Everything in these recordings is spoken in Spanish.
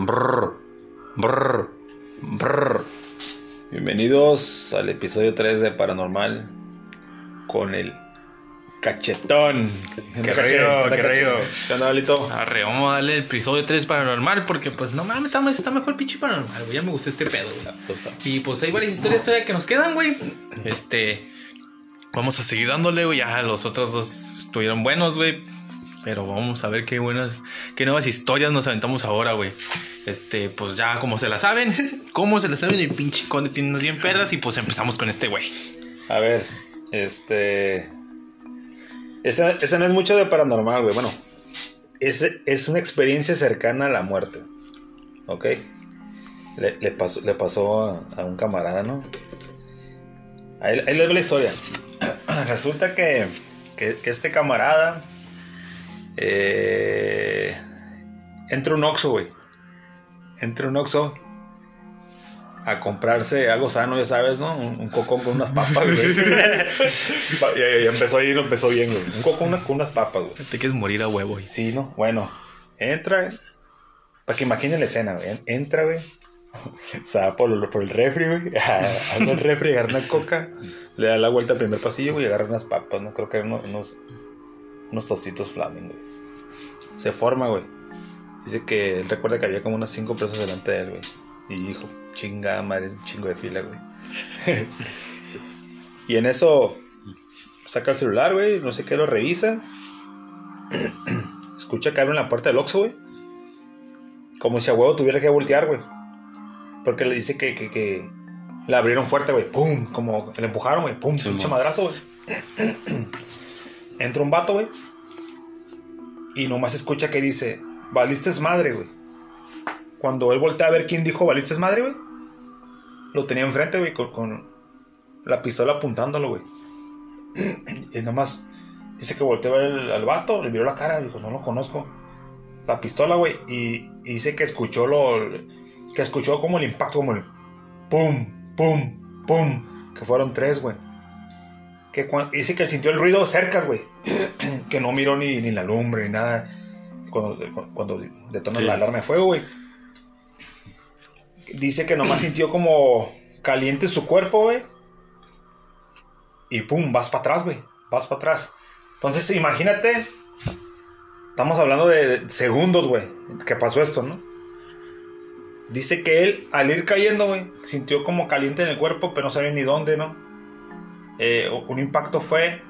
Brr, brr, brr. Bienvenidos al episodio 3 de Paranormal con el cachetón. Qué río, qué río. ¿Qué onda, Alito? Arre, vamos a darle el episodio 3 paranormal porque pues no mames, está, está mejor pinche paranormal, güey. Ya me gustó este pedo, güey. Y pues hay varias historias todavía que nos quedan, güey. Este. Vamos a seguir dándole, güey. Ya los otros dos estuvieron buenos, güey. Pero vamos a ver qué buenas, qué nuevas historias nos aventamos ahora, güey. Este, pues ya como se la saben, como se la saben, el pinche conde tiene unas bien perras y pues empezamos con este, güey. A ver, este. Esa, esa no es mucho de paranormal, güey. Bueno, es, es una experiencia cercana a la muerte. ¿Ok? Le, pasó, le pasó a, un camarada, ¿no? Ahí, ahí les doy la historia. Resulta que, que, que este camarada eh, entra un Oxxo, güey. Entra un Oxxo a comprarse algo sano, ya sabes, ¿no? Un, un cocón con unas papas, güey. y, y empezó ahí, empezó bien, güey. Un cocón con unas papas, güey. Te quieres morir a huevo, güey. Sí, ¿no? Bueno, entra, para que imaginen la escena, güey. Entra, güey. O sea, por, por el refri, güey. Abre el refri, agarra una coca, le da la vuelta al primer pasillo, güey, y agarra unas papas, ¿no? Creo que eran unos, unos, unos tostitos flaming, güey. Se forma, güey. Dice que él recuerda que había como unas cinco personas delante de él, güey. Y dijo, chingada madre, es un chingo de fila, güey. y en eso saca el celular, güey, no sé qué, lo revisa. Escucha que abren la puerta del Oxxo, güey. Como si a huevo tuviera que voltear, güey. Porque le dice que, que, que la abrieron fuerte, güey. ¡Pum! Como le empujaron, güey. ¡Pum! Sí, madrazo, güey. Entra un vato, güey. Y nomás escucha que dice, valiste es madre, güey. Cuando él voltea a ver quién dijo valiste es madre, güey. Lo tenía enfrente, güey, con, la pistola apuntándolo, güey. Y nomás dice que volteó a ver al, vato, le miró la cara, dijo, no lo conozco. La pistola, güey. Y, y dice que escuchó lo. Que escuchó como el impacto, como el. Pum, pum, pum. Que fueron tres, güey. Que cuan- dice que sintió el ruido cerca, güey. que no miró ni, ni la lumbre ni nada. Cuando, cuando detonó Sí. la alarma de fuego, güey. Dice que nomás sintió como caliente su cuerpo, güey. Y pum, vas para atrás, güey. Vas para atrás. Entonces, imagínate. Estamos hablando de de segundos, güey. Que pasó esto, ¿no? Dice que él, al ir cayendo, güey, sintió como caliente en el cuerpo, pero no sabía ni dónde, ¿no? Eh, un impacto fue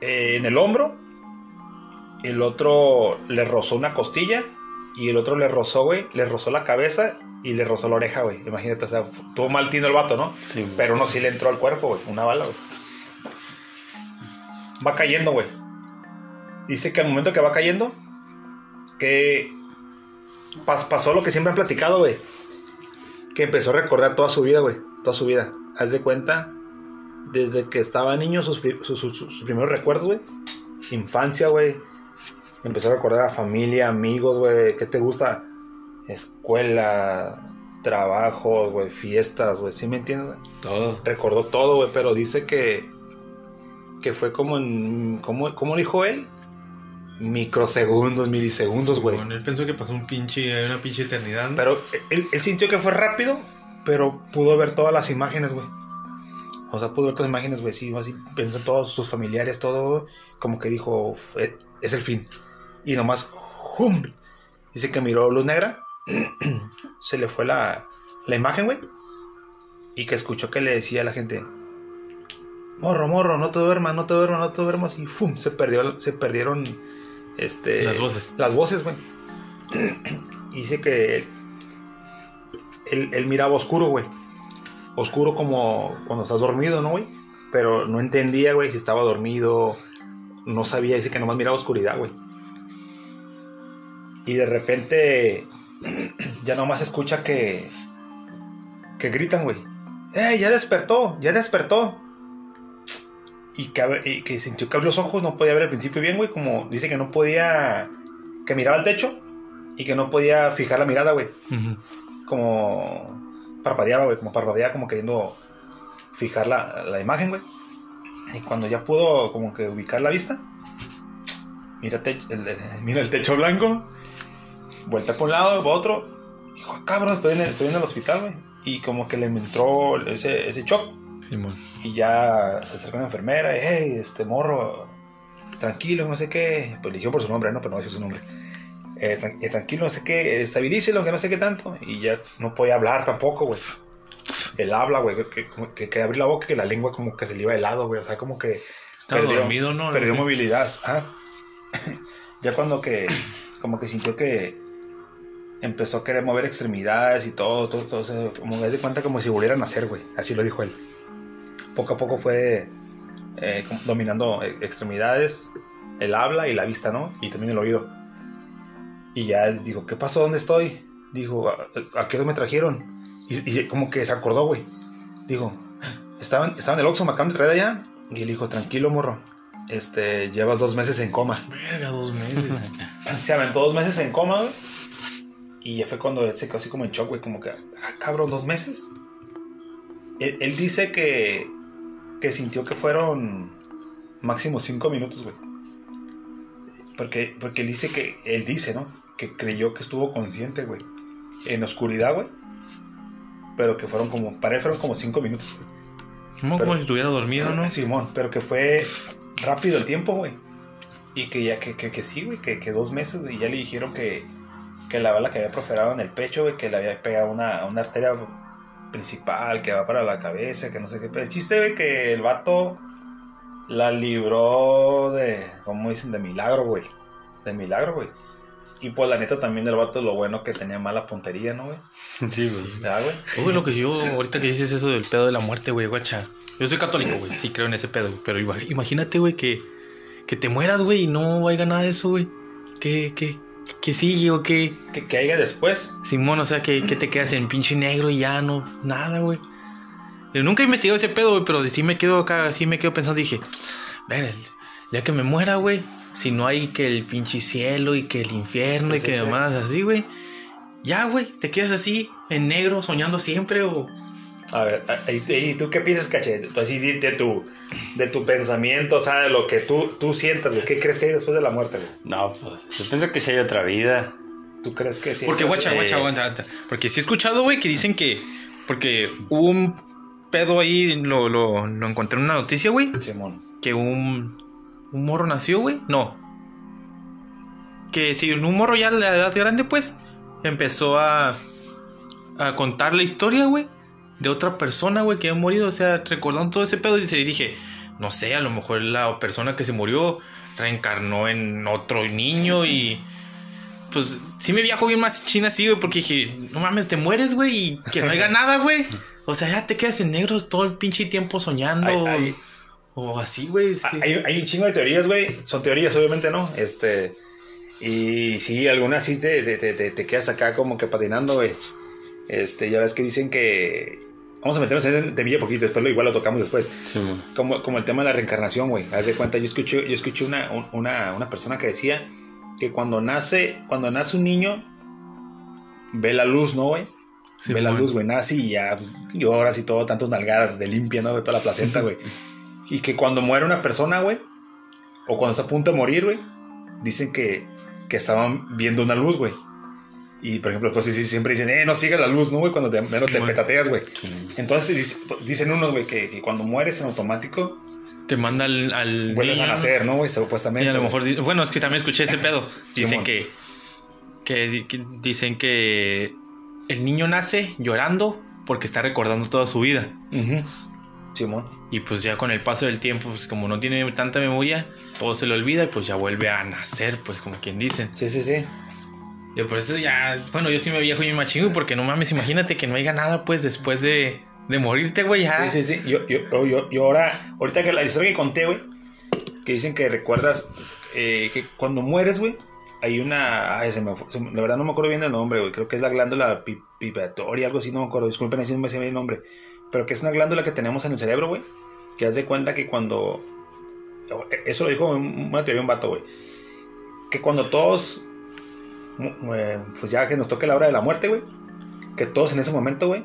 eh, en el hombro. El otro le rozó una costilla. Y el otro le rozó, güey, le rozó la cabeza y le rozó la oreja, güey. Imagínate, o sea, tuvo mal tino el vato, ¿no? Sí, güey. Pero uno sí le entró al cuerpo, güey. Una bala, güey. Va cayendo, güey. Dice que al momento que va cayendo, que pas- pasó lo que siempre han platicado, güey. Que empezó a recordar toda su vida, güey. Toda su vida. Haz de cuenta, desde que estaba niño, sus, pri- sus- sus- sus primeros recuerdos, güey. Infancia, güey. Empezó a recordar a familia, amigos, güey. ¿Qué te gusta? Escuela, trabajos, güey, fiestas, güey. ¿Sí me entiendes, güey? Todo. recordó todo, güey, pero dice que que fue como en ¿cómo, cómo dijo él? Microsegundos, milisegundos, güey. Bueno, él pensó que pasó un pinche, una pinche eternidad. ¿no? Pero él, él sintió que fue rápido, pero pudo ver todas las imágenes, güey. O sea, pudo ver todas las imágenes, güey. Sí, así pensó en todos sus familiares, todo. Como que dijo, "Eh, es el fin. Y nomás, ¡jum! Dice que miró luz negra. se le fue la, la imagen, güey. Y que escuchó que le decía a la gente, morro, morro, no te duermas, no te duermas, no te duermas. Y ¡fum! Se, perdió, se perdieron este, Las voces. Las voces, güey. Y dice que él, él miraba oscuro, güey. Oscuro como cuando estás dormido, ¿no, güey? Pero no entendía, güey, si estaba dormido. No sabía, dice que nomás miraba oscuridad, güey. Y de repente ya nomás escucha que que gritan, güey. ¡Eh, ya despertó! ¡Ya despertó! Y que, abre- y que sintió que abrió los ojos, no podía ver al principio bien, güey. Como dice que no podía. que miraba al techo y que no podía fijar la mirada, güey. Como parpadeaba, güey. Como parpadeaba, como queriendo fijar la, la imagen, güey. Y cuando ya pudo, como que ubicar la vista, mira, te- el- mira el techo blanco Vuelta por un lado, por otro. Dijo, ah, cabrón, estoy en, el, estoy en el hospital, güey. Y como que le entró ese, ese shock. Y ya se acercó una enfermera, y, hey, este morro, tranquilo, no sé qué. Pues dijo por su nombre, no, pero no decía su nombre. Eh, eh, tranquilo, no sé qué, estabilícelo, que no sé qué tanto. Y ya no podía hablar tampoco, güey. El habla, güey, que, que, que, la boca, que la lengua como que se le iba helado, güey. O sea, como que. Estaba perdió, dormido, ¿no? Perdió movilidad. ya cuando que. Como que sintió que. Empezó a querer mover extremidades y todo, todo, todo. O como me de cuenta como si volviera a nacer, güey. Así lo dijo él. Poco a poco fue eh, dominando extremidades, el habla y la vista, ¿no? Y también el oído. Y ya digo, ¿qué pasó? ¿Dónde estoy? Dijo, ¿a, qué hora me trajeron? Y, como que se acordó, güey. Digo, estaban, estaban en el Oxxo, me acaban de traer allá. Y él dijo, tranquilo, morro. Este, llevas dos meses en coma. Verga, dos meses. se aventó dos meses en coma, güey. Y ya fue cuando él se quedó así como en shock, güey. Como que, ah, cabrón, dos meses. Él, dice que, que sintió que fueron máximo cinco minutos, güey. Porque, porque él dice que, él dice, ¿no? Que creyó que estuvo consciente, güey. En oscuridad, güey pero que fueron como, para él fueron como cinco minutos. como si estuviera dormido, ¿no? Simón, pero que fue rápido el tiempo, güey. Y que ya, que, que, sí, güey, que, que, dos meses, y ya le dijeron que, que la bala que había proferado en el pecho, güey, que le había pegado una, una arteria principal que va para la cabeza, que no sé qué. Pero el chiste, güey, que el vato la libró de, ¿cómo dicen? De milagro, güey. De milagro, güey. Y pues la neta también del vato lo bueno que tenía mala puntería, ¿no, güey? Sí, güey. ¿Verdad, güey? Uy, lo que yo, ahorita que dices eso del pedo de la muerte, güey, guacha. Yo soy católico, güey, sí creo en ese pedo, pero imagínate, güey, que, que te mueras, güey, y no haya nada de eso, güey. Que, que, que sigue o que... Que, que haya después. Simón, o sea, que, que te quedas en pinche negro y ya no, nada, güey. Yo nunca he investigado ese pedo, güey, pero sí me quedo acá, sí me quedo pensando, dije, ver, ya que me muera, güey, si no hay que el pinche cielo y que el infierno y que demás, así, güey. Ya, güey, te quedas así, en negro, soñando siempre o... A ver, ¿y tú qué piensas, cachete? Tú así de tu, de tu pensamiento, o sea, de lo que tú, tú sientas, güey. ¿Qué crees que hay después de la muerte, güey? No, pues, yo pienso que sí hay otra vida. ¿Tú crees que sí? Porque, guacha, guacha, aguanta, Porque sí he escuchado, güey, que dicen que... Porque hubo un pedo ahí, lo, lo, lo encontré en una noticia, güey. Simón. Que un un morro nació, güey. No. Que si un morro ya a la edad grande, pues, empezó a, a contar la historia, güey, de otra persona, güey, que había morido. O sea, recordando todo ese pedo, y se dije, no sé, a lo mejor la persona que se murió reencarnó en otro niño y. Pues sí me viajo bien más china así, güey, porque dije, no mames, te mueres, güey, y que no haya nada, güey. O sea, ya te quedas en negros todo el pinche tiempo soñando. O así, güey. Hay, un chingo de teorías, güey. Son teorías, obviamente, ¿no? Este. Y sí, algunas sí te, te, te, quedas acá como que patinando, güey. Este, ya ves que dicen que. Vamos a meternos en Villa poquito, después lo igual lo tocamos después. Sí, como, como el tema de la reencarnación, güey. Haz de cuenta, yo escuché, yo escuché una, una, una persona que decía que cuando nace, cuando nace un niño, ve la luz, ¿no, güey? ve la luz, güey, nace y ya lloras y todo, tantas nalgadas de limpia, ¿no? De toda la placenta, güey. Y que cuando muere una persona, güey, o cuando está a punto de morir, güey, dicen que, que estaban viendo una luz, güey. Y por ejemplo, pues sí, siempre dicen, eh, no sigas la luz, ¿no, güey? Cuando te, menos te petateas, güey. Entonces dicen unos, güey, que, cuando mueres en automático. Te manda al. al vuelves a nacer, ¿no, güey? Supuestamente. Y a lo mejor. Bueno, es que también escuché ese pedo. Dicen que, que, Dicen que. El niño nace llorando porque está recordando toda su vida. Y pues ya con el paso del tiempo, pues como no tiene tanta memoria, todo se le olvida y pues ya vuelve a nacer, pues como quien dicen. Sí, sí, sí. Y por eso ya, bueno, yo sí me viejo y me machingo porque no mames, imagínate que no haya nada pues después de, de morirte, güey. Sí, sí, sí. Yo, yo, yo, yo ahora, ahorita que la historia que conté, güey, que dicen que recuerdas eh, que cuando mueres, güey, hay una. Ay, se me, la verdad no me acuerdo bien del nombre, güey. Creo que es la glándula pipatoria, algo así, no me acuerdo. Disculpen si no me sé bien el nombre pero que es una glándula que tenemos en el cerebro, güey. Que haz de cuenta que cuando. Eso lo dijo una teoría un vato, güey. Que cuando todos. Eh, pues ya que nos toque la hora de la muerte, güey. Que todos en ese momento, güey.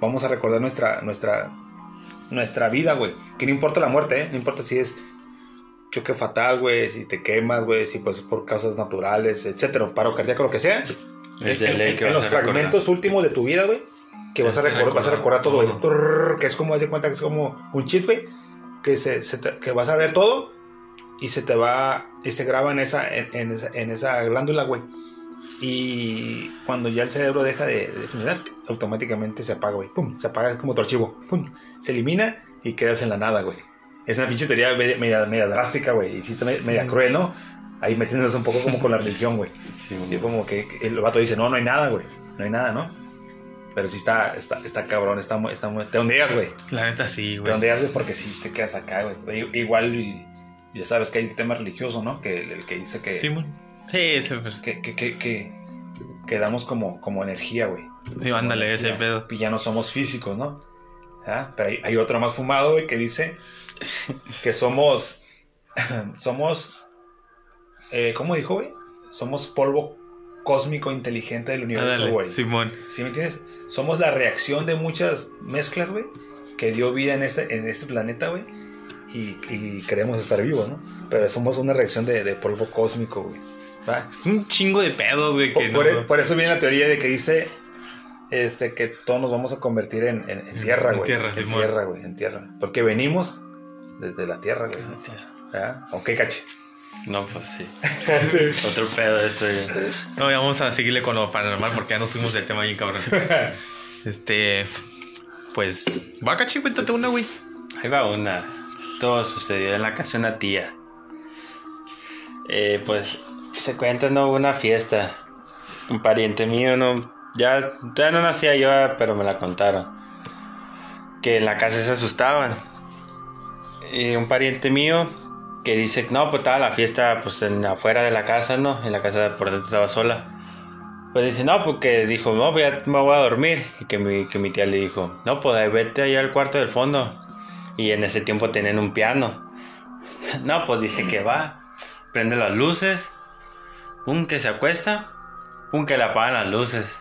Vamos a recordar nuestra. Nuestra. Nuestra vida, güey. Que no importa la muerte, ¿eh? No importa si es choque fatal, güey, si te quemas, güey, si pues por causas naturales, etcétera, paro cardíaco, lo que sea. Es de en, ley que en vas los a fragmentos últimos de tu vida, güey, que vas a, recordar, vas a recordar recordar todo, güey. Que es como, haz de cuenta que es como un chip, güey, que, se, se te- que vas a ver todo y se te va, y se graba en esa, en, en esa, en esa glándula, güey. Y cuando ya el cerebro deja de, de funcionar, automáticamente se apaga, güey. Pum, se apaga, es como tu archivo. Pum, se elimina y quedas en la nada, güey. Es una pinche teoría media, media, media drástica, güey. Y sí está media, media cruel, ¿no? Ahí metiéndonos un poco como con la religión, güey. Sí, Y como que el vato dice, no, no hay nada, güey. No hay nada, ¿no? Pero sí está, está, está cabrón, está muy, está muy... Te ondeas, güey. La neta sí, Te güey. ondeas, güey, porque sí te quedas acá, güey. Igual, ya sabes que hay tema religioso, ¿no? Que el, el que dice que... Sí. Sí, sí, pues, que, que, que, que, que damos como, como energía, güey. sí, ándale, ese pedo. Y ya no somos físicos, ¿no? ¿Ah? Pero hay, hay otro más fumado, güey, que dice que somos. somos. eh, ¿Cómo dijo, güey? Somos polvo cósmico inteligente del universo, güey. Simón. ¿Sí me entiendes? Somos la reacción de muchas mezclas, güey, que dio vida en este, en este planeta, güey. Y, y queremos estar vivos, ¿no? Pero somos una reacción de, de polvo cósmico, güey. Es un chingo de pedos, güey, que Por, no. por- por eso viene la teoría de que dice este que todos nos vamos a convertir en, en- en En- tierra, en güey. tierra, en tierra, güey, en tierra. Porque venimos desde la tierra, güey. ¿verdad? Ok, caché. No, pues sí. Otro pedo esto. ya. No, ya vamos a seguirle con lo paranormal porque ya nos fuimos del tema bien cabrón. Este. Pues. Va, cachi, cuéntate una, güey. Ahí va una. Todo sucedió en la casa de una tía. Eh, pues se cuenta, no hubo una fiesta. Un pariente mío, no. Ya, ya no nacía yo, pero me la contaron. Que en la casa se asustaban. Y un pariente mío que dice, no, pues estaba la fiesta pues en, afuera de la casa, ¿no? En la casa por dentro estaba sola. Pues dice, no, porque dijo, no, pues ya me voy a dormir. Y que mi, que mi tía le dijo, no, pues vete allá al cuarto del fondo. Y en ese tiempo tenían un piano. No, pues dice que va, prende las luces, un que se acuesta, un que le apagan las luces.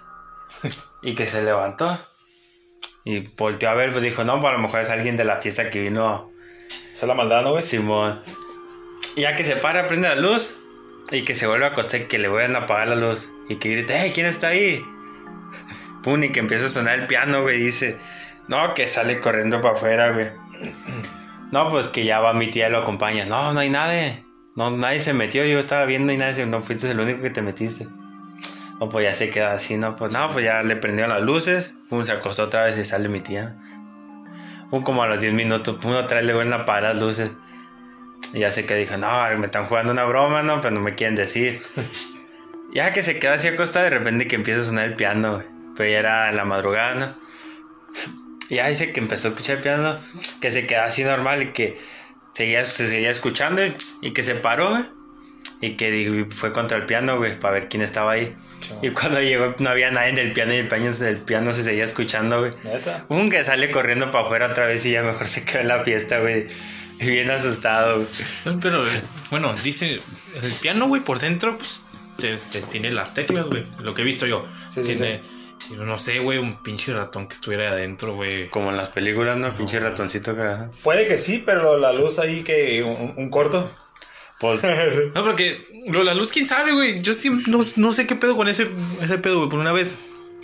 Y que se levantó. Y volteó a ver, pues dijo, no, pues a lo mejor es alguien de la fiesta que vino es la maldad, ¿no, güey? Simón. Y ya que se para, prende la luz. Y que se vuelve a acostar y que le vuelvan a apagar la luz. Y que grita, ¡eh! ¿Quién está ahí? Pum, y que empieza a sonar el piano, güey. Dice, no, que sale corriendo para afuera, güey. No, pues que ya va mi tía y lo acompaña. No, no hay nadie. No, nadie se metió. Yo estaba viendo y nadie se... No, fuiste el único que te metiste. No, pues ya se queda así, ¿no? Pues no, pues ya le prendió las luces. Pum, se acostó otra vez y sale mi tía. Pum, como a los 10 minutos, pum, otra vez le a apagar las luces. Y ya sé que dijo, no, me están jugando una broma, ¿no? Pero no me quieren decir. ya que se queda así acostada, de repente que empieza a sonar el piano. Pero ya era la madrugada, ¿no? Y ya dice que empezó a escuchar el piano, que se quedó así normal y que seguía, se seguía escuchando y, y que se paró, güey. Y que fue contra el piano, güey, para ver quién estaba ahí. Y cuando llegó no había nadie en el piano y el piano, el piano se seguía escuchando, güey. Neta. Un que sale corriendo para afuera otra vez y ya mejor se quedó en la fiesta, güey. Bien asustado, güey. Pero, bueno, dice. El piano, güey, por dentro, pues. Este, tiene las teclas, güey. Lo que he visto yo. Sí, sí, No sé, güey, un pinche ratón que estuviera ahí adentro, güey. Como en las películas, ¿no? Pinche ratoncito que... Puede que sí, pero la luz ahí que un, un corto. Pues, No, porque lo, la luz, quién sabe, güey. Yo sí no, no sé qué pedo con ese, ese pedo, güey. Por una vez,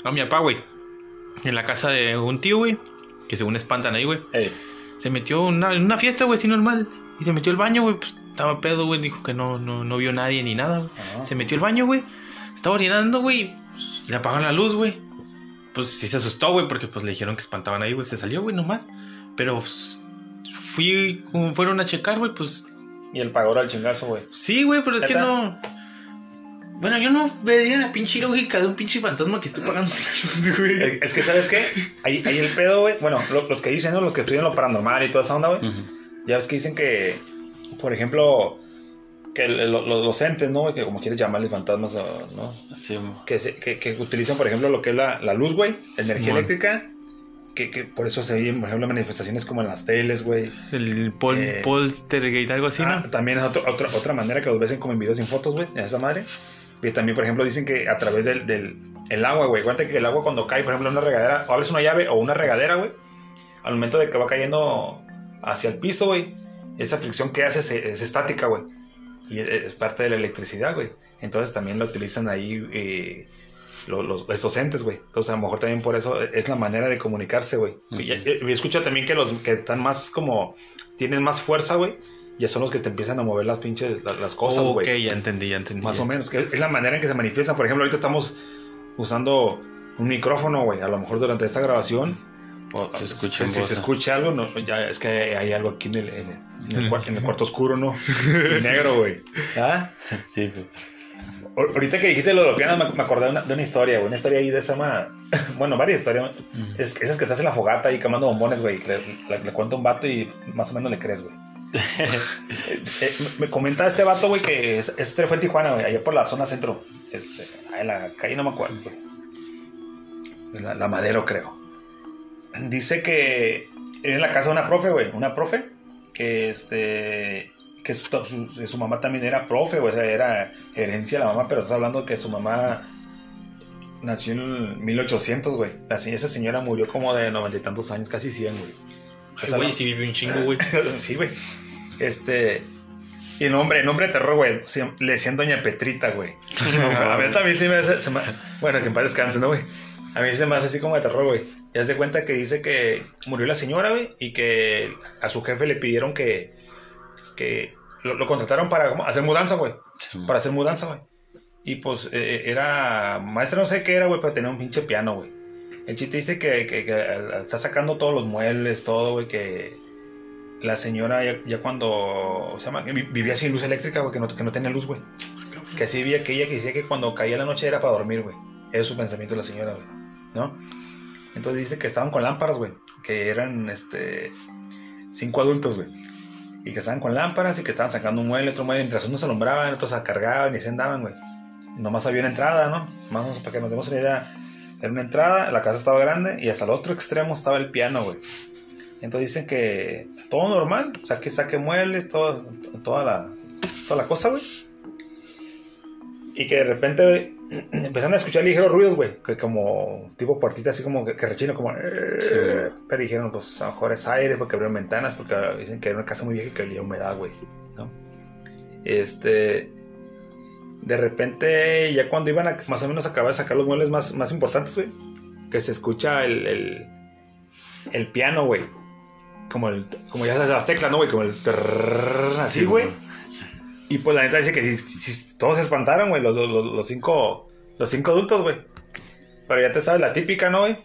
a mi papá, güey, en la casa de un tío, güey, que según espantan ahí, güey, Ey, se metió una- en una fiesta, güey, así normal. Y se metió al baño, güey, pues estaba pedo, güey. Dijo que no, no, no vio nadie ni nada, güey. Ajá. Se metió al baño, güey. Estaba orinando, güey. le apagaron la luz, güey. Pues sí se asustó, güey, porque pues le dijeron que espantaban ahí, güey. Se salió, güey, nomás. Pero pues, fui, como fueron a checar, güey, pues Y el pagor al chingazo, güey. Sí, güey, pero es que no. Bueno, yo no vería la pinche lógica de un pinche fantasma que esté pagando güey. Es, es que, ¿sabes qué? Ahí, ahí el pedo, güey. Bueno, lo- los que dicen, ¿no? Los que estudian lo paranormal y toda esa onda, güey. Ya ves que dicen que, por ejemplo, que lo- lo- los entes, ¿no? Que como quieres llamarles fantasmas, ¿no? Sí. Que, se- que, que utilizan, por ejemplo, lo que es la, la luz, güey. Energía Simón. eléctrica. Que, que por eso se oyen, por ejemplo, manifestaciones como en las teles, güey. El pol, Eh, poltergeist, algo así, Ah, ¿no? también es otro- otra, otra manera que los ves como en videos sin fotos, güey, en esa madre. Y también, por ejemplo, dicen que a través del, del el agua, güey. Cuenta que el agua cuando cae, por ejemplo, en una regadera, o abres una llave o una regadera, güey. Al momento de que va cayendo hacia el piso, güey, esa fricción que hace es, es estática, güey. Y es, parte de la electricidad, güey. Entonces también lo utilizan ahí eh, lo- los, entes, güey. Entonces a lo mejor también por eso es la manera de comunicarse, güey. Y y- y escucho también que los que están más como, tienen más fuerza, güey. Ya son los que te empiezan a mover las pinches, las, las cosas, güey. ok, ya entendí, ya entendí. Más o menos, que es la manera en que se manifiestan. Por ejemplo, ahorita estamos usando un micrófono, güey. A lo mejor durante esta grabación. Se escucha si, se escucha algo, no, ya es que hay algo aquí en el, en el, en el cuar- en el cuarto oscuro, ¿no? Y negro, güey. ¿Ah? Sí, pues. Ahor- Ahorita que dijiste lo de los pianos, me, acordé de una, de una historia, güey. Una historia ahí de esa ma... Bueno, varias historias. Es, esas que estás en la fogata ahí quemando bombones, güey. Le, le, le cuenta un vato y más o menos le crees, güey. Eh, eh, me me comenta este vato, güey, que es- este fue en Tijuana, güey, allá por la zona centro. Este, en la calle no me acuerdo, güey. La, la Madero, creo. Dice que en la casa de una profe, güey. Una profe que este. Que su, su- su mamá también era profe, güey. O sea, era herencia de la mamá, pero estás hablando que su mamá nació en 1800, güey. La Esa señora murió como de noventa y tantos años, casi 100, güey. Güey, si vive un chingo, güey. sí, güey. Este. Y el nombre, el nombre de terror, güey. Le decían Doña Petrita, güey. a mí también sí me hace. se me- bueno, que en paz descanse, ¿no, güey? A mí se me hace así como de terror, güey. Ya se cuenta que dice que murió la señora, güey. Y que a su jefe le pidieron que. que lo, lo contrataron para hacer mudanza, güey. Sí, Para hacer mudanza, güey. Y pues eh, era. Maestra, no sé qué era, güey, pero tenía un pinche piano, güey. El chiste dice que, que- está sacando todos los muebles, todo, güey, que la señora ya, ya cuando se llama, vivía sin luz eléctrica, güey, que no, que no tenía luz, güey. Que así vivía que ella que decía que cuando caía la noche era para dormir, güey. Ese es su pensamiento de la señora, güey. ¿No? Entonces dice que estaban con lámparas, güey. Que eran, este, cinco adultos, güey. Y que estaban con lámparas y que estaban sacando un mueble, otro mueble. Mientras unos alumbraban, otros se cargaban y se andaban, güey. Nomás había una entrada, ¿no? Más o para que nos demos una idea. Era una entrada, la casa estaba grande y hasta el otro extremo estaba el piano, güey. Entonces dicen que todo normal, saque, saque muebles, todo, toda, la, toda la cosa, güey. Y que de repente empezaron a escuchar ligeros ruidos, güey. Que como tipo puertita así como que, que rechino, como... Sí. Pero dijeron, pues a lo mejor es aire porque abrieron ventanas, porque dicen que era una casa muy vieja y que olía a humedad, güey. ¿no? Este... De repente, ya cuando iban a más o menos acabar de sacar los muebles más, más importantes, güey, que se escucha el, el, el piano, güey. Como, el, como ya sabes, las teclas, ¿no, güey? Como el... trrrr, así, Sí, güey. Y pues la neta dice que si- si todos se espantaron, güey, los, los, los- cinco, los cinco adultos, güey. Pero ya te sabes la típica, ¿no, güey?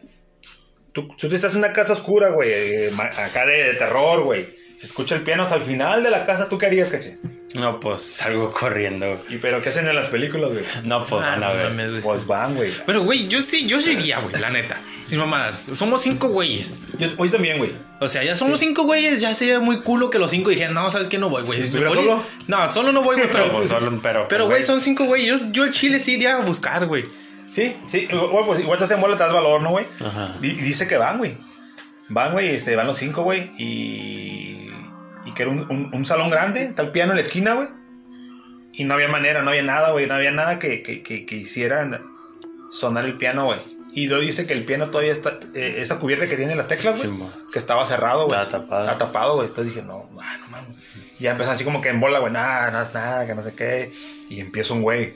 Tú, tú estás en una casa oscura, güey, eh, acá de terror, güey. Se escucha el piano hasta el final de la casa, ¿tú qué harías, caché? No, pues salgo corriendo. ¿Y pero qué hacen en las películas, güey? No, pues Ah, van a ver. Pues van, güey. Pero, güey, yo sí, yo sí iría, güey, la neta. Sin mamadas. Somos cinco güeyes. Yo, hoy también, güey. O sea, ya somos cinco güeyes, ya sería muy culo que los cinco dijeran, no, ¿sabes qué? No voy, güey. ¿Si estuviera Voy- solo? No, solo no voy, güey, Pero, pero... pues, solo, pero, Pero, pues, güey, son cinco güeyes. Yo, yo el chile sí iría a buscar, güey. Sí, sí, güey, pues igual te hacen bola, te das valor, ¿no, güey? Ajá. Di- dice que van, güey. Van, güey, este, van los cinco, güey. Y. Y que era un, un- un salón grande, está el piano en la esquina, güey. Y no había manera, no había nada, güey. No había nada que, que, que, que hicieran sonar el piano, güey. Y luego dice que el piano todavía está. eh, esa cubierta que tiene las teclas, güey. Sí, que estaba cerrado, güey. Estaba tapado. Estaba tapado, güey. Entonces dije, no, ah, no mames. Y ya empezó así como que en bola, güey, nada, nada, nada, que no sé qué. Y empieza un güey.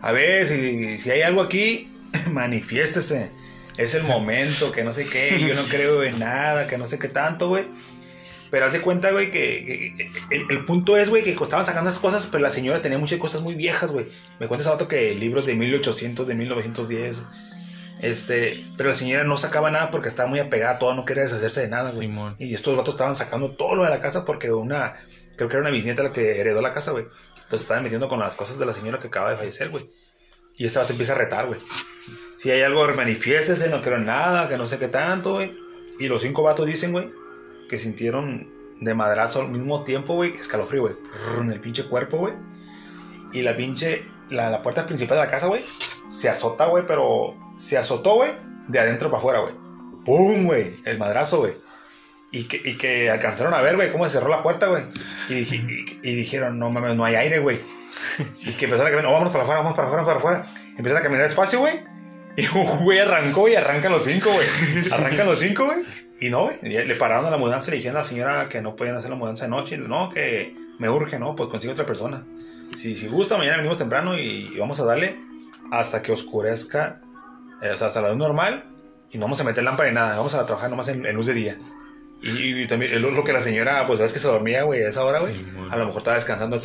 A ver, si, si hay algo aquí, manifiéstese. Es el momento, que no sé qué. Yo no creo en nada, que no sé qué tanto, güey. Pero haz de cuenta, güey, que, que- el, el punto es, güey, que estaban sacando esas cosas, pero la señora tenía muchas cosas muy viejas, güey. Me cuenta ese dato que libros de 1800, de 1910. Este, pero la señora no sacaba nada porque estaba muy apegada a todo, no quería deshacerse de nada, güey. Simón. Y estos vatos estaban sacando todo lo de la casa porque una, creo que era una bisnieta la que heredó la casa, güey. Entonces estaban metiendo con las cosas de la señora que acaba de fallecer, güey. Y este vato empieza a retar, güey. Si hay algo, manifiéstese, no en nada, que no sé qué tanto, güey. Y los cinco vatos dicen, güey, que sintieron de madrazo al mismo tiempo, güey, escalofrío, güey, en el pinche cuerpo, güey. Y la pinche, la, la puerta principal de la casa, güey, se azota, güey, pero se azotó, güey, de adentro para afuera, güey. ¡Pum, güey! El madrazo, güey. Y que, y que alcanzaron a ver, güey, cómo se cerró la puerta, güey. Y, y- y dijeron, no mames, no hay aire, güey. Y que empezaron a caminar, no, vámonos para afuera, vamos para afuera, para afuera. Empezaron a caminar despacio, güey. Y un güey arrancó y arrancan los cinco, güey. Arrancan los cinco, güey. Y no, le pararon a la mudanza y le dijeron a la señora que no podían hacer la mudanza de noche. No, que me urge, no, pues consigue otra persona. Si, si gusta, mañana venimos temprano y, y vamos a darle hasta que oscurezca, eh, o sea, hasta la luz normal. Y no vamos a meter lámpara ni nada, vamos a trabajar nomás en, en luz de día. Y, y también lo lo que la señora, pues sabes que se dormía, güey, a esa hora, güey. Sí, a lo mejor estaba descansando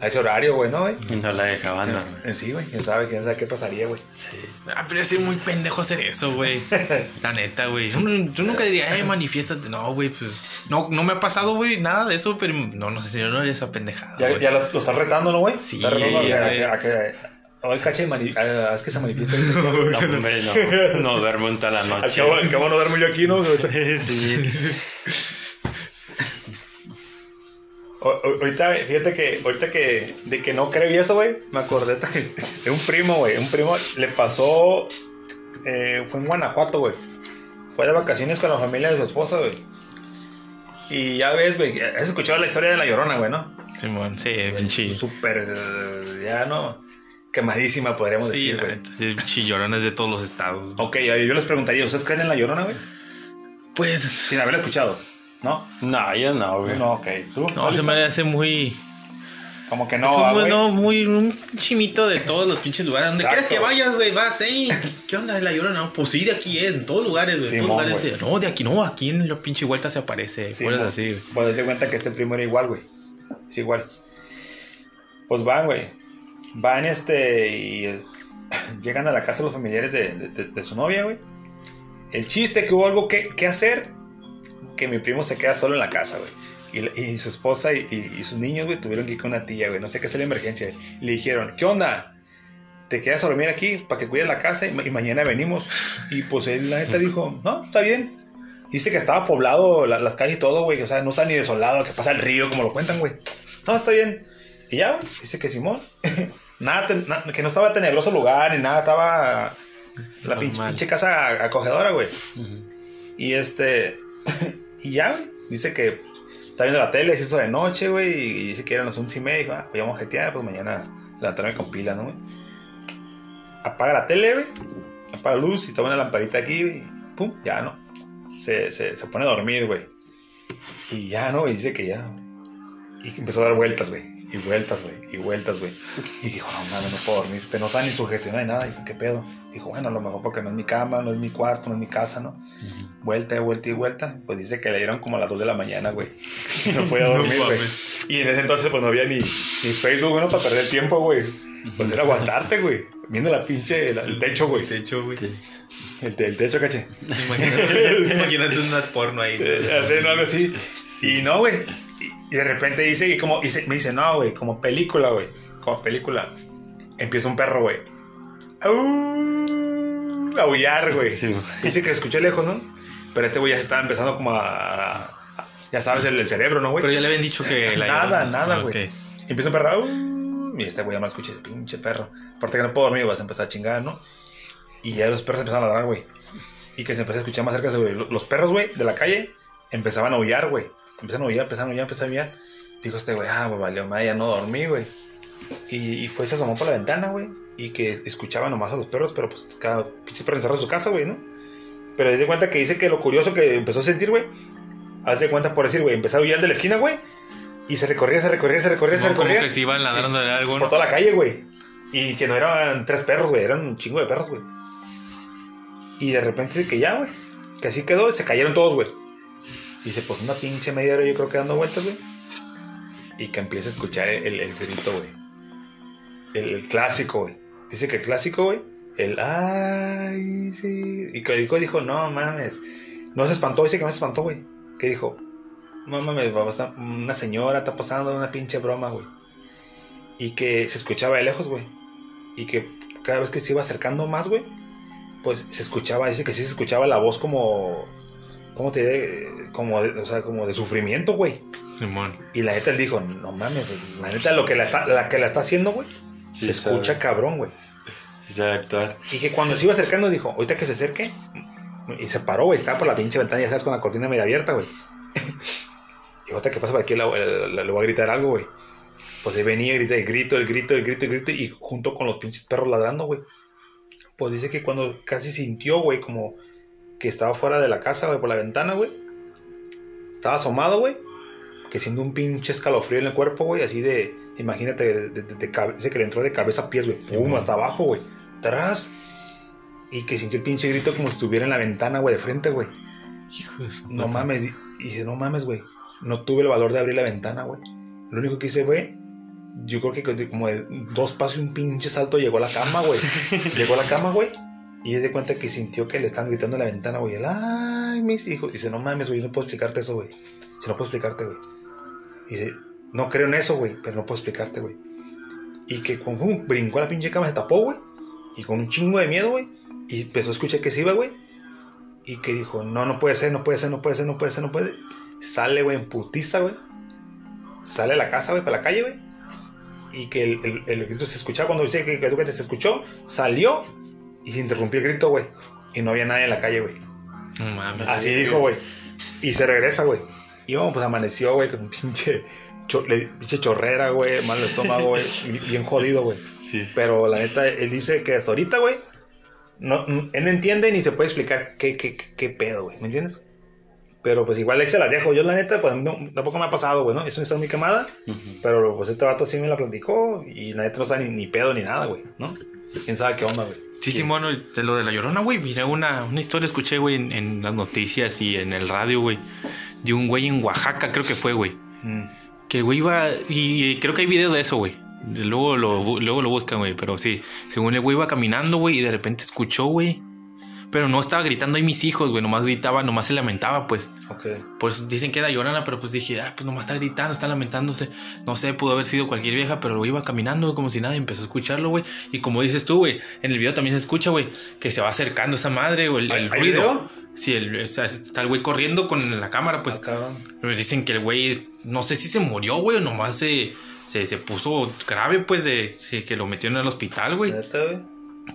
a ese horario, güey, ¿no, güey? Y no la dejaban dormir. Eh, Sí, güey, quién sabe, quién sabe qué pasaría, güey. Sí. Ah, pero es muy pendejo hacer eso, güey. La neta, güey. Yo, nu- yo nunca diría, eh, manifiéstate. No, güey, pues. No, no me ha pasado, güey, nada de eso, pero no, no sé si yo no haría esa pendejada. Ya, ya lo, lo estás retando, ¿no, güey? Sí, Está retando a que- güey. a que- a que- a ver, caché, haz que se manifieste. No, hombre, no. No duermo en toda la Al noche. cabo, al cabo no duermo yo aquí, ¿no? Sí. Ahorita, fíjate que, ahorita que, de que no creo y eso, güey, me acordé de un primo, güey. Un primo le pasó, eh, fue en Guanajuato, güey. Fue de vacaciones con la familia de su esposa, güey. Y ya ves, güey, has escuchado la historia de la llorona, güey, ¿no? Simón, sí, pinche. Súper, ya no, quemadísima, podríamos Sí, decir, güey. pinche llorones de todos los estados. Ok, yo les preguntaría, ¿ustedes creen en la llorona, güey? Pues. Sin haberla escuchado, ¿no? No, yo no, güey. No, ok. ¿Tú? No, se me hace muy. Como que es no, un, ah, güey. no, muy un chimito de todos los pinches lugares. Donde quieras que vayas, güey, vas, ¿eh? ¿Qué onda de la llorona? No, pues sí, de aquí es, en todos lugares, güey. Simón, todos lugares. güey. No, de aquí no, aquí en la pinche vuelta se aparece. Sí, así, güey. Pues darse cuenta que este primo era igual, güey. Es igual. Pues van, güey. Van este y llegan a la casa los familiares de, de- de- de su novia, güey. El chiste que hubo algo que, que hacer, que mi primo se queda solo en la casa, güey. Y, su esposa y, y- y sus niños, güey, tuvieron que ir con una tía, güey. No sé qué hacer la emergencia. Y le dijeron, ¿qué onda? ¿Te quedas a dormir aquí para que cuides la casa y, ma- y mañana venimos? Y pues él, la neta, dijo, no, está bien. Dice que estaba poblado la- las calles y todo, güey. O sea, no está ni desolado, que pasa el río, como lo cuentan, güey. No, está bien. Y ya, güey. Dice que Simón. nada, na- que no estaba tenebroso el lugar ni nada. Estaba la pinche, casa acogedora, güey. Ujú. Y este. y ya, güey. Dice que está viendo la tele, se hizo de noche, güey. Y dice que eran las once y media. Dijo, ah, pues vamos a jetear, pues mañana levantarme con pila, ¿no, güey? Apaga la tele, güey. Apaga la luz y toma una lamparita aquí, güey. Pum, ya, ¿no? Se, se, se pone a dormir, güey. Y ya, ¿no? Y dice que ya. Y empezó a dar vueltas, güey. Y vueltas, güey. Y vueltas, güey. Y dijo, no, mames, no puedo dormir. Pero no estaba ni sugestionado ni nada. Dijo, ¿qué pedo? Dijo, bueno, a lo mejor porque no es mi cama, no es mi cuarto, no es mi casa, ¿no? Vuelta y vuelta y vuelta. Pues dice que le dieron como a las 2 de la mañana, güey. Y no podía dormir, güey. y en ese entonces, pues no había ni, ni Facebook, bueno, para perder tiempo, güey. Pues era aguantarte, güey. Viendo la pinche, la- el techo, güey. De hecho, güey. El, te- el techo, caché. Imagínate, imagínate unas porno ahí. Eh, Hacer algo así. Y no, güey. Y, y de repente dice, y como, y se- me dice, no, güey, como película, güey. Como película. Empieza un perro, güey. A aullar, güey. Sí. Dice que escuché lejos, ¿no? Pero este güey ya se estaba empezando como a. ya sabes, el, el cerebro, ¿no, güey? Pero ya le habían dicho que la Nada, nada, güey. empieza un perro. "Au", Y este güey ya no escucha ese pinche perro. Aparte que no puedo dormir, vas a empezar a chingar, ¿no? Y ya los perros empezaron a ladrar, güey. Y que se empezó a escuchar más cerca, güey. Los perros, güey, de la calle empezaban a aullar, güey. Empezaron a aullar, empezaron a aullar, empezaron a. Dijo este güey, ah, pues valió, madre, ya no dormí, güey. Y, y fue, se asomó por la ventana, güey. Y que escuchaba nomás a los perros, pero pues cada pinche perro encerrado en su casa, güey, ¿no? Pero desde cuenta que dice que lo curioso que empezó a sentir, güey. Haz de cuenta por decir, güey, empezó a aullar de la esquina, güey. Y se recorría, se recorría, se recorría, se Simón, como recorría. que se iban ladrando de algo, Por toda la calle, güey. Y que no eran tres perros, güey. Eran un chingo de perros, güey. Y de repente que ya, güey. Que así quedó y se cayeron todos, güey. Dice, pues una pinche media hora yo creo que dando vueltas, güey. Y que empieza a escuchar el, el- grito, güey. El, clásico, güey. Dice que el clásico, güey. El ay, sí. Y que dijo, dijo, no mames. No se espantó, dice que no se espantó, güey. Que dijo, no mames, va a estar- una señora está pasando una pinche broma, güey. Y que se escuchaba de lejos, güey. Y que cada vez que se iba acercando más, güey, pues se escuchaba, dice que sí se escuchaba la voz como, ¿cómo te diré? Como de, o sea, como de sufrimiento, güey. Simón. Y la neta él dijo, no mames, güey, la neta lo que la está, la que la está haciendo, güey, Sí se sabe. escucha cabrón, güey. Sí sabe actuar. Y que cuando se iba acercando dijo, ahorita que se acerque, y se paró, güey, estaba por la pinche ventana, ya sabes, con la cortina media abierta, güey. y ahorita que pasa por aquí, le, voy a gritar algo, güey. Pues ahí venía, y grita, el grito, el grito, el grito, el grito, y junto con los pinches perros ladrando, güey. Pues dice que cuando casi sintió, güey, como que estaba fuera de la casa, güey, por la ventana, güey. Estaba asomado, güey. Que siendo un pinche escalofrío en el cuerpo, güey, así de. Imagínate, de, de, que le entró de cabeza a pies, güey. Pum, hasta abajo, güey. Tras. Y que sintió el pinche grito como si estuviera en la ventana, güey, de frente, güey. Hijo de su No mames. Y dice, no mames, güey. No tuve el valor de abrir la ventana, güey. Lo único que hice fue. Yo creo que como de dos pasos y un pinche salto llegó a la cama, güey. llegó a la cama, güey. Y se de cuenta que sintió que le están gritando en la ventana, güey. Ay, mis hijos. Dice, no mames, güey, no puedo explicarte eso, güey. Si no puedo explicarte, güey. Dice, no creo en eso, güey, pero no puedo explicarte, güey. Y que con un brincó a la pinche cama, se tapó, güey. Y con un chingo de miedo, güey. Y empezó a escuchar que se iba, güey. Y que dijo, no, no puede ser, no puede ser, no puede ser, no puede ser, no puede ser. Sale, güey, en putiza, güey. Sale a la casa, güey, para la calle, güey. Y que el, el- el grito se escuchaba cuando dice que, que se escuchó. Salió y se interrumpió el grito, güey. Y no había nadie en la calle, güey. No mames. Así dijo, güey. Y se regresa, güey. Y vamos, pues amaneció, güey, con un pinche, cho- le- pinche chorrera, güey, mal estómago, güey. Bien jodido, güey. Sí. Pero la neta, él dice que hasta ahorita, güey, no, él no entiende ni se puede explicar qué, qué, qué, qué pedo, güey. ¿Me entiendes? Pero pues igual se las dejo. Yo, la neta, pues no- tampoco me ha pasado, güey, ¿no? Es una historia muy quemada. Pero pues este vato sí me la platicó. Y la neta no sabe ni, ni pedo ni nada, güey, ¿no? Quién sabe qué onda, güey. Sí, Simón, de lo de la llorona, güey. Miré una, una historia, escuché, güey, en, en las noticias y en el radio, güey. De un güey en Oaxaca, creo que fue, güey. Mm. Que el güey iba. Y creo que hay video de eso, güey. Luego lo, luego lo buscan, güey. Pero sí, según el güey iba caminando, güey, y de repente escuchó, güey. Pero no estaba gritando ahí mis hijos, güey. Nomás gritaba, nomás se lamentaba, pues. Ok. Pues dicen que era llorona, pero pues dije, ah, pues nomás está gritando, está lamentándose. No sé, pudo haber sido cualquier vieja, pero iba caminando, como si nada, y empezó a escucharlo, güey. Y como dices tú, güey, en el video también se escucha, güey, que se va acercando esa madre, güey, el, ¿Hay- el hay ruido. video? Sí, el, o sea, está el güey corriendo con la cámara, pues. Cabrón. Pues dicen que el güey, no sé si se murió, güey, o nomás se, se, se puso grave, pues, de de que lo metieron al hospital, güey.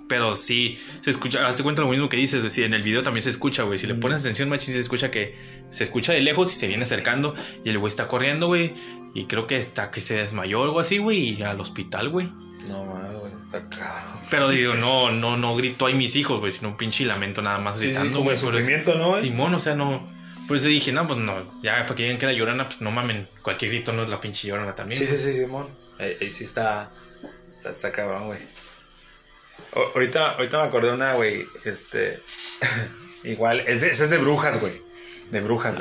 Pero sí, se escucha, hazte cuenta lo mismo que dices, güey, sí, en el video también se escucha, güey. Si le pones atención, machín, se escucha que se escucha de lejos y se viene acercando. Y el güey está corriendo, güey. Y creo que está que se desmayó o algo así, güey. Y al hospital, güey. No mames, güey, está cabrón. Pero digo, no, no, no gritó ahí mis hijos, güey, sino un pinche lamento nada más Sí, sí, gritando, como güey. el sufrimiento, ¿no, güey? Simón, o sea, no. Por eso dije, no, pues no, ya para que digan que era llorona, pues no mamen, cualquier grito no es la pinche llorona también. Sí, sí, sí, Simón. Ahí, ahí sí está, está, está cabrón, güey. O- ahorita, ahorita me acordé una, güey, este, igual, es de, esa es de brujas, güey, de brujas,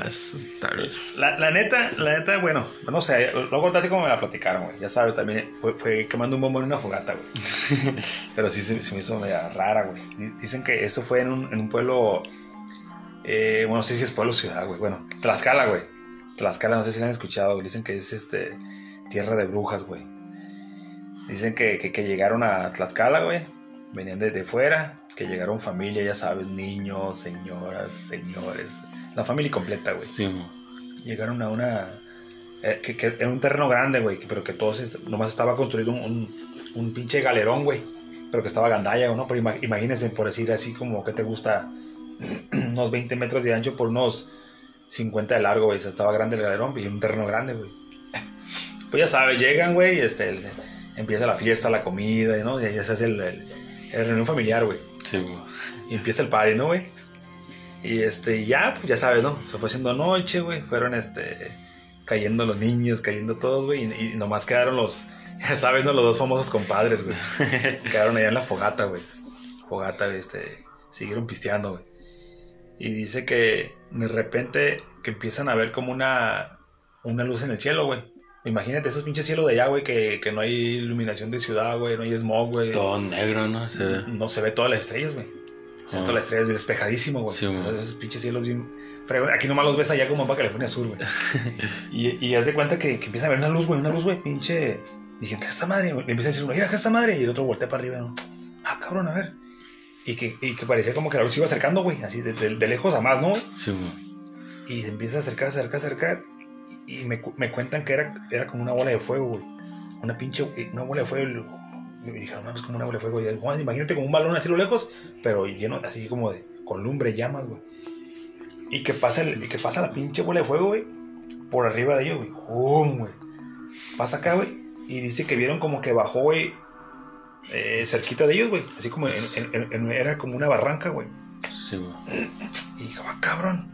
Ah, güey. bien. La, la neta, la neta, bueno, no sé, lo conté así como me la platicaron, güey. Ya sabes, también fue, fue quemando un bombón en una fogata, güey. Pero sí se, se me hizo media rara, güey. Di- Dicen que eso fue en un, en un pueblo, eh, bueno, no sé si es pueblo o ciudad, güey. Bueno, Tlaxcala, güey. Tlaxcala, no sé si lo han escuchado, güey. Dicen que es este, tierra de brujas, güey. Dicen que, que, que llegaron a Tlaxcala, güey. Venían desde fuera, que llegaron familia, ya sabes, niños, señoras, señores. La familia completa, güey Sí, llegaron a una. eh, que, que era un terreno grande, güey, pero que todos. est- Nomás estaba construido un, un, un pinche galerón, güey. Pero que estaba gandalla, ¿no? Pero ima- imagínense, por decir así, como que te gusta. unos 20 metros de ancho por unos 50 de largo, güey. O sea, estaba grande el galerón y un terreno grande, güey. Pues ya sabes, llegan, güey, este, el- empieza la fiesta, la comida, ¿no? Y ahí se hace el, el, el reunión familiar, güey. Sí, mo. Y empieza el party, ¿no, güey? Y este, ya, pues ya sabes, ¿no? Se fue haciendo noche, güey. Fueron, este, cayendo los niños, cayendo todos, güey. Y, y nomás quedaron los, ya sabes, ¿no? Los dos famosos compadres, güey. quedaron allá en la fogata, güey. Fogata, este, siguieron pisteando, güey. Y dice que de repente que empiezan a ver como una, una luz en el cielo, güey. Imagínate esos pinches cielos de allá, güey, que, que no hay iluminación de ciudad, güey, no hay smog, güey. Todo negro, ¿no? Se ve. No se ve todas las estrellas, güey. Se ven Ah. todas las estrellas despejadísimo, güey. Sí, O güey. sea, esos pinches cielos bien. Aquí nomás los ves allá como en Baja California Sur, güey. y, y haz de cuenta que, que empieza a ver una luz, güey, una luz, güey, pinche. Dije, ¿qué es esa madre? Le empieza a decir mira, ¿qué es esa madre? Y el otro voltea para arriba, ¿no? Ah, cabrón, a ver. Y que, y que parecía como que la luz se iba acercando, güey, así de, de- de lejos a más, ¿no? Sí, mo. Y se empieza a acercar, acercar, acercar. Y, me, me cuentan que era, era como una bola de fuego, güey. Una pinche, una bola de fuego. Y me dijeron, no, es como una bola de fuego. Y yo, "Juan, imagínate como un balón así a lo lejos, pero lleno así como de, con lumbre, llamas, güey. Y que pasa, el, y que pasa la pinche bola de fuego, güey, por arriba de ellos, güey. ¡Bum, güey! Pasa acá, güey. Y dice que vieron como que bajó, güey, eh, cerquita de ellos, güey. Así como en- en- en- en- era como una barranca, güey. Sí, mo. Y dijo, ah, cabrón.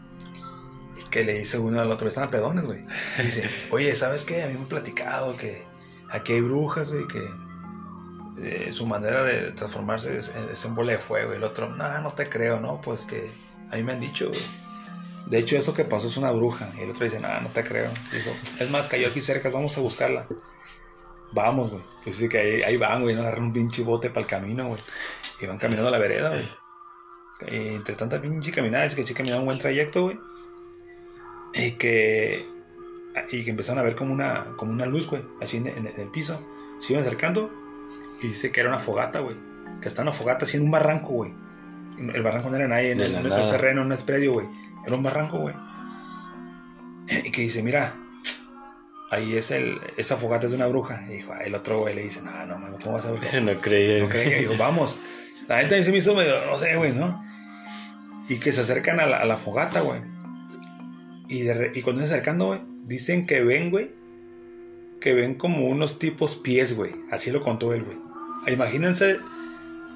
Que le dice uno al otro, están a pedones, güey. Dice, oye, ¿sabes qué? A mí me han platicado que aquí hay brujas, güey, que eh, su manera de transformarse es, es en bola de fuego. Y el otro, no, no te creo, ¿no? Pues que a mí me han dicho, güey. De hecho, eso que pasó es una bruja. Y el otro dice, no, no te creo. Dijo, es más, cayó aquí cerca, vamos a buscarla. Vamos, güey. Pues sí que ahí, van, güey, no agarran un pinche bote para el camino, güey. Y van caminando a la vereda, güey. Y entre tanta pinche caminada, es que sí caminaron un buen trayecto, güey. Y que. Y que empezaron a ver como una, como una luz, güey, así en, en- en el piso. Se iban acercando y dice que era una fogata, güey. Que está una fogata así en un barranco, güey. El barranco no era nadie, en la en el terreno, no es predio, güey. Era un barranco, güey. Y que dice, mira, ahí es el, esa fogata es de una bruja. Y dijo, el otro güey le dice, no, no, mano, ¿cómo vas a ver? No creía. No creen que dijo, vamos. La mí se me hizo medio, no sé, güey, ¿no? Y que se acercan a la, a la fogata, güey. Y, cuando se acercando, dicen que ven, güey, que ven como unos tipos pies, güey. Así lo contó él, güey. Imagínense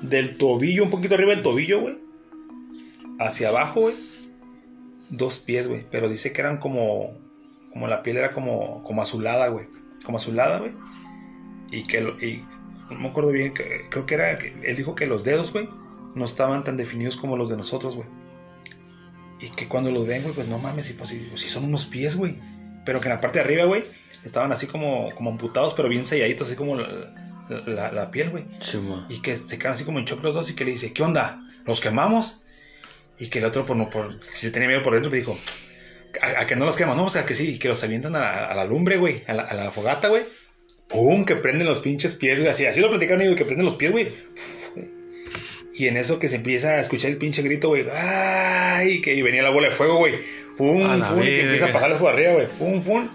del tobillo, un poquito arriba del tobillo, güey. Hacia abajo, güey. Dos pies, güey. Pero dice que eran como, como la piel era como, como azulada, güey. Como azulada, güey. Y que, y no me acuerdo bien, que, creo que era, él dijo que los dedos, güey, no estaban tan definidos como los de nosotros, güey. Y que cuando los ven, güey, pues no mames, si, pues, si, si son unos pies, güey. Pero que en la parte de arriba, güey, estaban así como, como amputados, pero bien selladitos, así como la, la- la piel, güey. Sí. Y que se quedan así como en shock los dos y que le dice, ¿qué onda? ¿Los quemamos? Y que el otro, por por, si tenía miedo por dentro, me dijo, ¿a, a que no los queman? No, o sea, que sí, y que los avientan a la, a la lumbre, güey, a la, a la fogata, güey. ¡Pum! Que prenden los pinches pies, güey, así, así lo platicaron ellos, que prenden los pies, güey. Y en eso que se empieza a escuchar el pinche grito, güey, ¡ay! Que y venía la bola de fuego, güey. ¡Pum! ¡Pum! Y que empieza a pasarles por arriba, güey. ¡Pum! ¡Pum!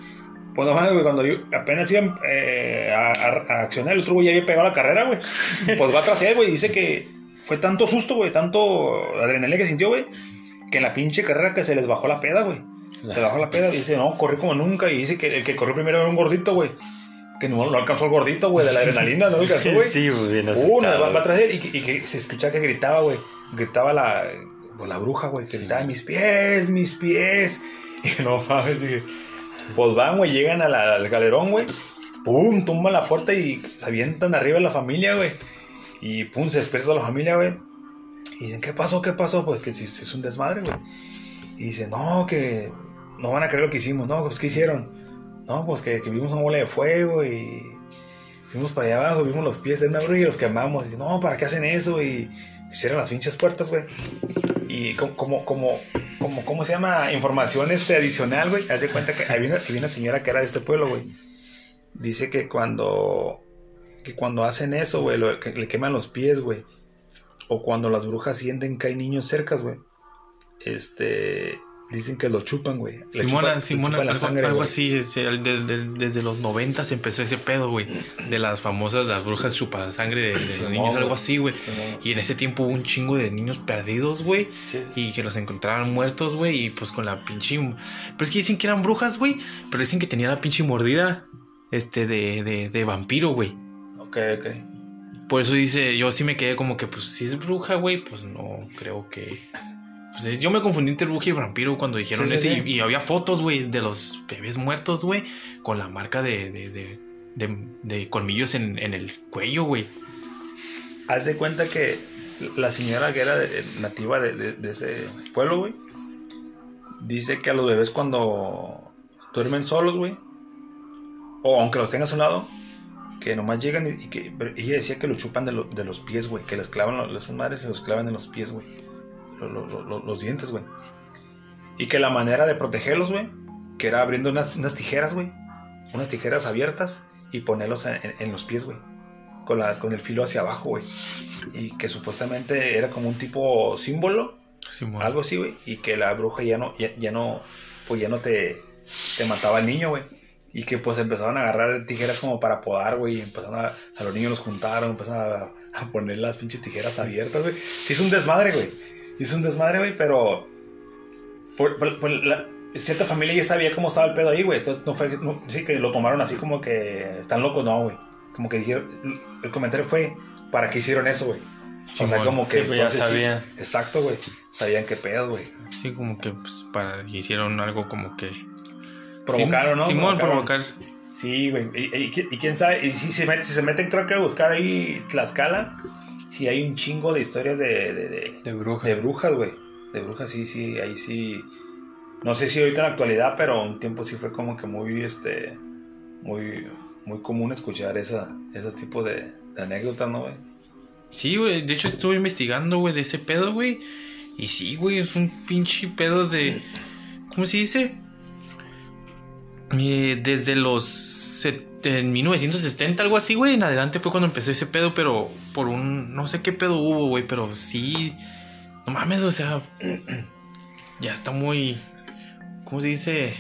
Pues no mames, güey, cuando yo apenas iban eh, a, accionar, el otro güey ya había pegado la carrera, güey. Pues va tras él, güey. Dice que fue tanto susto, güey, tanto adrenalina que sintió, güey, que en la pinche carrera que se les bajó la peda, güey. Se bajó la peda. Dice, no, corrí como nunca. Y dice que el que corrió primero era un gordito, güey. Que no, no alcanzó el gordito, güey, de la adrenalina, no alcanzó, güey. Sí, bien Uh, asustado. va, va atrás de él y, que- y que se escuchaba que gritaba, güey. Gritaba la, pues, la bruja, güey. Que gritaba, mis pies, mis pies. Y no mames, dije. Pues van, güey, llegan a la- al galerón, güey. Pum, tumban la puerta y se avientan arriba de la familia, güey. Y pum, se despierta la familia, güey. Y dicen, ¿qué pasó? ¿Qué pasó? Pues que si si es un desmadre, güey. Y dicen, no, que no van a creer lo que hicimos. No, pues ¿qué hicieron? No, pues que, que vimos una bola de fuego y fuimos para allá abajo, vimos los pies de una bruja y los quemamos. No, ¿para qué hacen eso? Y cierran las pinches puertas, güey. Y como, como, como, como, ¿cómo se llama? Información este adicional, güey. Haz de cuenta que había una, una señora que era de este pueblo, güey. Dice que cuando, que cuando hacen eso, güey, le queman los pies, güey. O cuando las brujas sienten que hay niños cercas, güey. Este, dicen que lo chupan, güey. Simona, le Simona, algo, sangre, algo así, desde los 90 se empezó ese pedo, güey, de las famosas, las brujas chupa sangre de, de los niños, algo así, güey. Y en ese tiempo hubo un chingo de niños perdidos, güey, Sí, y que los encontraron muertos, güey, y pues con la pinche... Pero es que dicen que eran brujas, güey, pero dicen que tenían la pinche mordida, este, de, de, de vampiro, güey. Ok, ok. Por eso dice, yo sí me quedé como que, pues, si es bruja, güey, pues no creo que. Pues yo me confundí entre bruja y vampiro cuando dijeron Sí, sí, ese. sí. Y, y había fotos, güey, de los bebés muertos, güey, con la marca de, de, de, de- de colmillos en, en el cuello, güey. Haz de cuenta que la señora que era de- nativa de, ese pueblo, güey, dice que a los bebés cuando duermen solos, güey, o aunque los tengas a un lado, que nomás llegan y, y que ella decía que lo chupan de, lo- de los pies, güey, que les clavan, los- esas madres se los clavan en los pies, güey, lo- lo- lo- lo- los dientes, güey. Y que la manera de protegerlos, güey, que era abriendo unas, unas tijeras, güey, unas tijeras abiertas y ponerlos en, en- en los pies, güey con, la- con el filo hacia abajo, güey. Y que supuestamente era como un tipo símbolo, Simón. algo así, güey. Y que la bruja ya no, ya, ya no, pues ya no te, te mataba al niño, güey. Y que pues empezaron a agarrar tijeras como para podar, güey. Y empezaron a, a los niños los juntaron, empezaron a, a poner las pinches tijeras abiertas, güey. Sí, es un desmadre, güey. Hizo un desmadre, güey, pero. Por, por- por la- cierta familia ya sabía cómo estaba el pedo ahí, güey. Entonces no fue. no- sí, que lo tomaron así como que están locos, no, güey. Como que dijeron. El comentario fue: ¿para qué hicieron eso, güey? o sea, como que. Pues ya entonces sí- sabía. exacto, güey. Sabían qué pedo, güey. Sí, como que pues, para, hicieron algo como que. Provocaron, ¿no? Simón, provocar. Sí, güey. Y, y- y quién sabe, y si se, meten, si se meten, creo que a buscar ahí Tlaxcala, sí hay un chingo de historias de, de, de, De bruja. de brujas, güey. De brujas, sí, sí, ahí sí. No sé si ahorita en la actualidad, pero un tiempo sí fue como que muy, este, muy, muy común escuchar esa, ese tipo de, de anécdotas, ¿no, güey? Sí, güey. De hecho, estuve investigando, güey, de ese pedo, güey. Y sí, güey, es un pinche pedo de. ¿Cómo se dice? Eh, desde los. En 1970, algo así, güey. En adelante fue cuando empezó ese pedo, pero por un. No sé qué pedo hubo, güey, pero sí. No mames, o sea. Ya está muy. ¿Cómo se dice?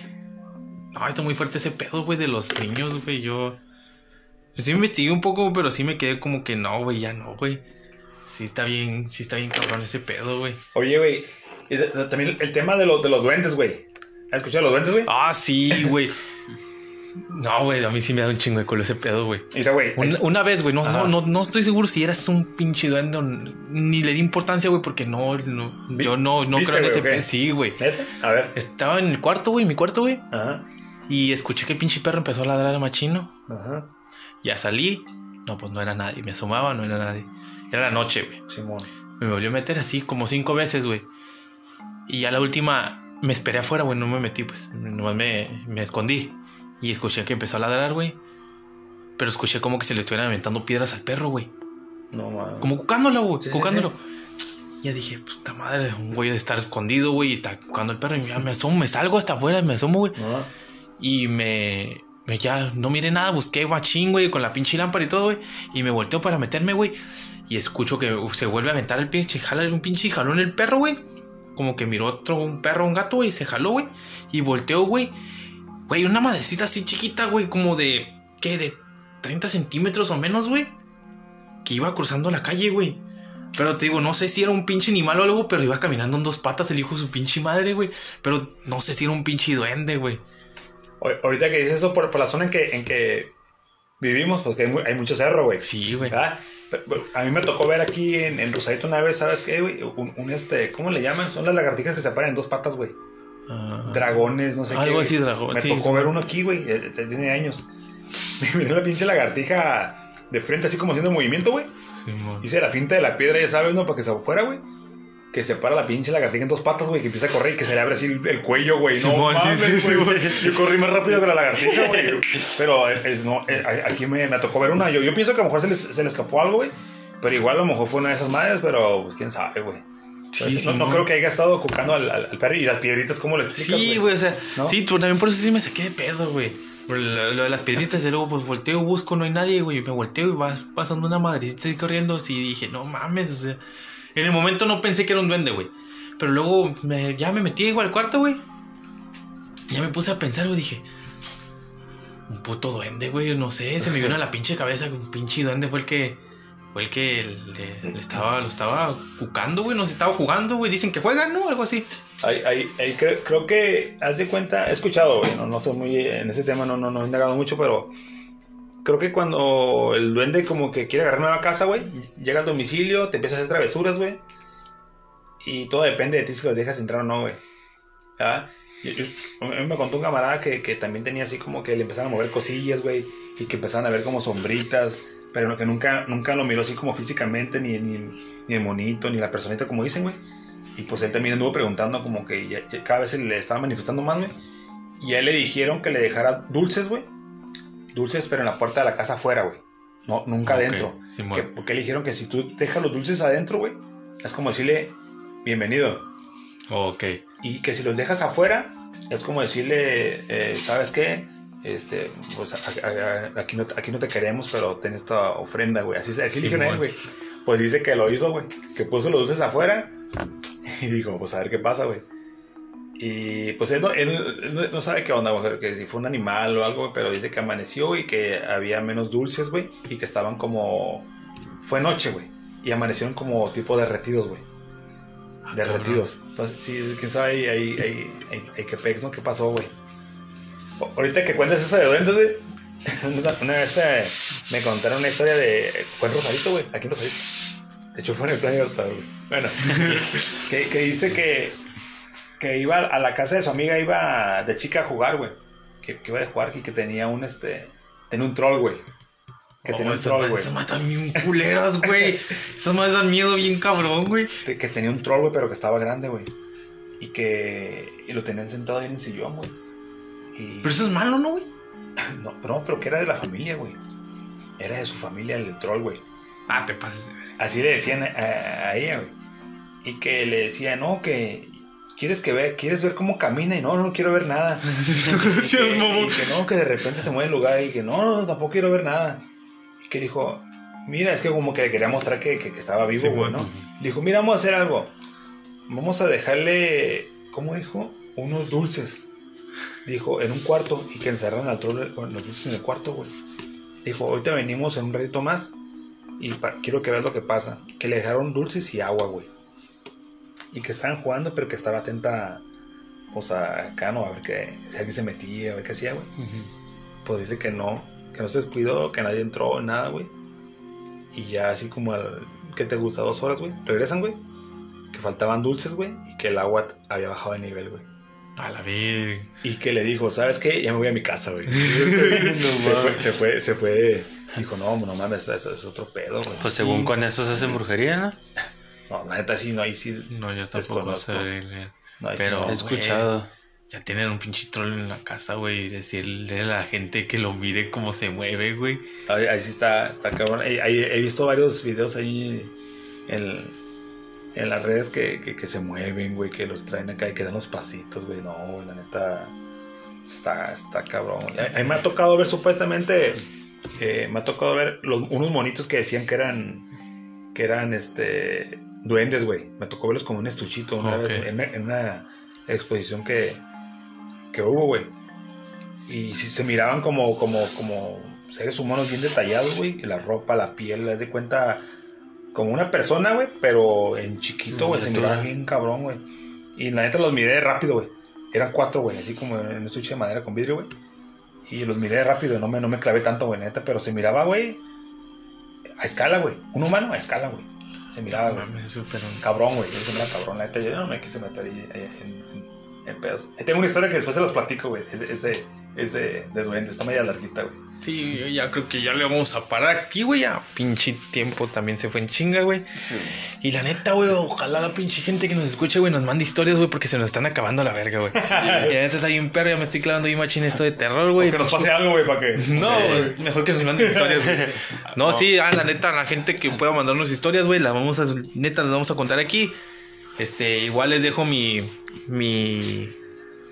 No, está muy fuerte ese pedo, güey, de los niños, güey. Yo. Sí investigué un poco, pero sí me quedé como que no, güey, ya no, güey. Sí está bien, sí está bien cabrón ese pedo, güey. Oye, güey, también el tema de, los de los duendes, güey. ¿Has escuchado los duendes, güey? Ah, sí, güey. No, güey, a mí sí me da un chingo de culo ese pedo, güey. Mira, güey. Una, una vez, güey, no, no, no, no estoy seguro si eras un pinche duende ni le di importancia, güey, porque no, no yo no, no ¿viste, creo en ese pedo. Sí, güey. A ver. Estaba en el cuarto, güey, en mi cuarto, güey, Ajá. y escuché que el pinche perro empezó a ladrar a machino. Ajá. Ya salí, no, pues no era nadie. Me asomaba, no era nadie. Era la noche, güey. Simón. Me volvió a meter así como cinco veces, güey. Y ya la última me esperé afuera, güey, no me metí, pues. Nomás me, me escondí. Y escuché que empezó a ladrar, güey. Pero escuché como que se le estuvieran aventando piedras al perro, güey. No mames. Como cucándolo, güey. Sí, sí, cucándolo. Ya dije, puta madre, un güey de estar escondido, güey, y está cucando el perro. Y ya me asomo, me salgo hasta afuera, me asomo, güey. No. Y me, me ya no miré nada, busqué machín, güey, con la pinche lámpara y todo, güey. Y me volteo para meterme, güey. Y escucho que se vuelve a aventar el pinche, jala un pinche jalón el perro, güey. Como que miró otro, un perro, un gato, güey, y se jaló, güey. Y volteó, güey. Güey, una madrecita así chiquita, güey, como de, ¿qué? De 30 centímetros o menos, güey. Que iba cruzando la calle, güey. Pero te digo, no sé si era un pinche animal o algo, pero iba caminando en dos patas el hijo de su pinche madre, güey. Pero no sé si era un pinche duende, güey. Ahorita que dices eso, por, por la zona en que, en que vivimos, pues que hay, hay mucho cerro, güey. Sí, güey. A mí me tocó ver aquí en, en Rosarito una vez, ¿sabes qué, güey? Un, un, este, ¿cómo le llaman? Son las lagartijas que se paran en dos patas, güey. Ah. Dragones, no sé qué. Algo así, dragón, Me sí, tocó sí. ver uno aquí, güey. eh, eh, Tiene años. Miré la pinche lagartija de frente, así como haciendo movimiento, güey. Simón. Hice la finta de la piedra, ya sabes, ¿no? Para que se fuera, güey. Que se para la pinche lagartija en dos patas, güey. Que empieza a correr y que se le abre así el, el cuello, güey. No Simón, sí, mames, sí, sí, güey. Yo corrí más rápido que la lagartija, güey. Pero eh, es- no, aquí me, me tocó ver una. Yo, yo pienso que a lo mejor se les, se le escapó algo, güey. Pero igual a lo mejor fue una de esas madres, pero pues quién sabe, güey. Sí, Pues, no, no creo que haya estado cucando al, al- al perro y las piedritas, ¿cómo le explicas, Sí, güey, o sea, ¿No? sí, también por eso sí me saqué de pedo, güey. Lo, lo de las piedritas, y luego pues volteo, busco, no hay nadie, güey. Me volteo y va pasando una madrecita así corriendo. Así dije, no mames, o sea. En el momento no pensé que era un duende, güey. Pero luego me- ya me metí igual al cuarto, güey. Ya me puse a pensar, güey, dije. Un puto duende, güey, no sé, se me vino a la pinche cabeza un pinche duende fue el que. Fue el que le, le estaba, lo estaba cucando, güey, no se estaba jugando, güey. Dicen que juegan, ¿no? Algo así. Ahí, ahí, ahí cre- creo que, haz de cuenta, he escuchado, güey, no, no soy muy, en ese tema no, no, no he indagado mucho, pero creo que cuando el duende como que quiere agarrar nueva casa, güey, llega al domicilio, te empieza a hacer travesuras, güey, y todo depende de ti si los dejas entrar o no, güey. ¿Ah? Yo- yo- me contó un camarada que, que también tenía así como que le empezaron a mover cosillas, güey, y que empezaban a ver como sombritas, pero que nunca, nunca lo miró así como físicamente, ni, ni, ni el monito, ni la personita como dicen, güey. Y pues él también anduvo preguntando como que ya- ya cada vez se le estaba manifestando más, güey. Y a él le dijeron que le dejara dulces, güey. Dulces, pero en la puerta de la casa afuera, güey. No, nunca Ok, adentro. Que- porque le dijeron que si tú dejas los dulces adentro, güey, es como decirle bienvenido. Ok. Y que si los dejas afuera, es como decirle, eh, ¿sabes qué? Este, pues a- a- a- aquí, no, aquí no te queremos, pero ten esta ofrenda, güey. Así, así le dijeron güey. Pues dice que lo hizo, güey. Que puso los dulces afuera. Y dijo, pues a ver qué pasa, güey. Y pues él no, él- no- sabe qué onda, güey. Que si fue un animal o algo, pero dice que amaneció y que había menos dulces, güey. Y que estaban como. Fue noche, güey. Y amanecieron como tipo derretidos, güey. Ah, Derretidos. Entonces, sí, quién sabe ahí, ahí, ahí, ahí, ahí qué pex, ¿no? ¿Qué pasó, güey? Ahorita que cuentas eso de duendes, güey. Una, vez eh, me contaron una historia de. Fue en Rosarito, güey. Aquí en Rosarito. De hecho, fue en el Playa Libertad, güey. Bueno, que, que dice que, que iba a la casa de su amiga, iba de chica a jugar, güey. Que, que iba a jugar y que tenía un, este, tenía un troll, güey. Que tenía un troll, güey. Se matan bien culeras, güey. Esas madres dan miedo bien cabrón, güey. Que, que tenía un troll, güey, pero que estaba grande, güey. Y que y lo tenían sentado ahí en el sillón, güey. Y... Pero eso es malo, ¿no, güey? No, no, pero que era de la familia, güey. Era de su familia el troll, güey. Ah, te pases de ver. Así le decían a, a ella, güey. Y que le decía, no, que quieres que ve, quieres ver cómo camina y no, no quiero ver nada. Sí, que, y que no, que de repente se mueve el lugar y que no, no, tampoco quiero ver nada. Y que dijo, mira, es que como que le quería mostrar que, que- que estaba vivo, Sí, güey, ¿no? Dijo, mira, vamos a hacer algo. Vamos a dejarle, ¿cómo dijo? Unos dulces. Dijo, en un cuarto y que encerraran al troll los dulces en el cuarto, güey. Dijo, ahorita venimos en un ratito más y quiero que veas lo que pasa. Que le dejaron dulces y agua, güey. Y que estaban jugando, pero que estaba atenta, pues a acá, ¿no? A ver que, si alguien se metía, a ver qué hacía, güey. Pues dice que no, que no se descuidó, que nadie entró, nada, güey. Y ya así como al, ¿qué te gusta? Dos horas, güey. Regresan, güey. Que faltaban dulces, güey. Y que el agua había bajado de nivel, güey. A la verga. Y que le dijo, ¿sabes qué? Ya me voy a mi casa, güey. se, fue, se fue, se fue. Dijo, no, no mames, eso es otro pedo, güey. Pues según con eso se hacen brujería, ¿no? No, la neta sí, no, ahí sí. No, yo tampoco Desconozco. sé. No, ahí Pero- sí, He no. escuchado. Ya tienen un pinche troll en la casa, güey. Y decirle a la gente que lo mire cómo se mueve, güey. Ahí, ahí sí está, está cabrón. Ahí- ahí he visto varios videos ahí en, en las redes que, que, que se mueven, güey, que los traen acá y que dan los pasitos, güey. No, güey, la neta está, está cabrón. A, a mí me ha tocado ver supuestamente, eh, me ha tocado ver los- unos monitos que decían que eran, que eran, este, duendes, güey. Me tocó verlos como un estuchito una vez en, una- en una exposición que, que hubo, güey. Y se miraban como, como, como seres humanos bien detallados, güey. La ropa, la piel, haz de cuenta como una persona, güey, pero en chiquito, güey. Se miraba bien cabrón, güey. Y la neta los miré rápido, güey. Eran cuatro, güey, así como en un estuche de madera con vidrio, güey. Y los miré rápido, no me, no me clavé tanto, güey, neta, pero se miraba, güey, a escala, güey. Un humano a escala, güey. Se miraba, güey. Cabrón, güey. Se era cabrón, la neta. Yo no me quise meter ahí, ahí en, en- en pedos. Ahí tengo una historia que después se las platico, güey. Es de, es de, de duende. Está media larguita, güey. Sí, yo ya creo que ya le vamos a parar aquí, güey. Ya pinche tiempo también se fue en chinga, güey. Y la neta, güey, ojalá la pinche gente que nos escuche, güey, nos mande historias, güey, porque se nos están acabando la verga, güey. Y la neta está bien perro, ya me estoy clavando bien machín esto de terror, güey. Que nos pase algo, güey, para que. No, mejor que nos manden historias, güey. No, sí, ah, la neta, la gente que pueda mandarnos historias, güey, las vamos a, neta, las vamos a contar aquí. Este, igual les dejo mi, mi,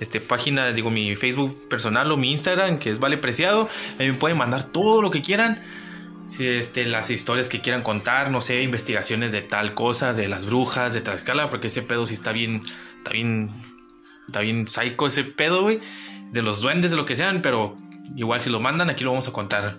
este, página, digo, mi Facebook personal o mi Instagram, que es Vale Preciado. Ahí me pueden mandar todo lo que quieran. Si, este, las historias que quieran contar, no sé, investigaciones de tal cosa, de las brujas, de Tlaxcala, porque ese pedo sí está bien, está bien, está bien psycho ese pedo, güey. De los duendes, de lo que sean, pero igual si lo mandan, aquí lo vamos a contar.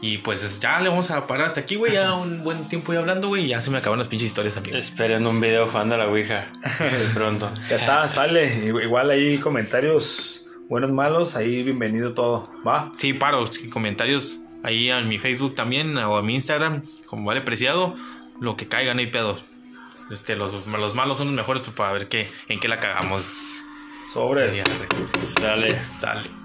Y pues ya le vamos a parar hasta aquí, güey. Ya un buen tiempo ya hablando, güey. Ya se me acaban las pinches historias también. Esperen un video jugando a la Ouija. De pronto. Ya está, sale. Igual ahí comentarios buenos, malos. Ahí bienvenido todo. Va. Sí, paro, sí, comentarios ahí en mi Facebook también o en mi Instagram, como vale preciado, lo que caiga, no hay pedo. Este, los, los malos son los mejores pues, para ver qué, en qué la cagamos. Arre. Sale. Sale.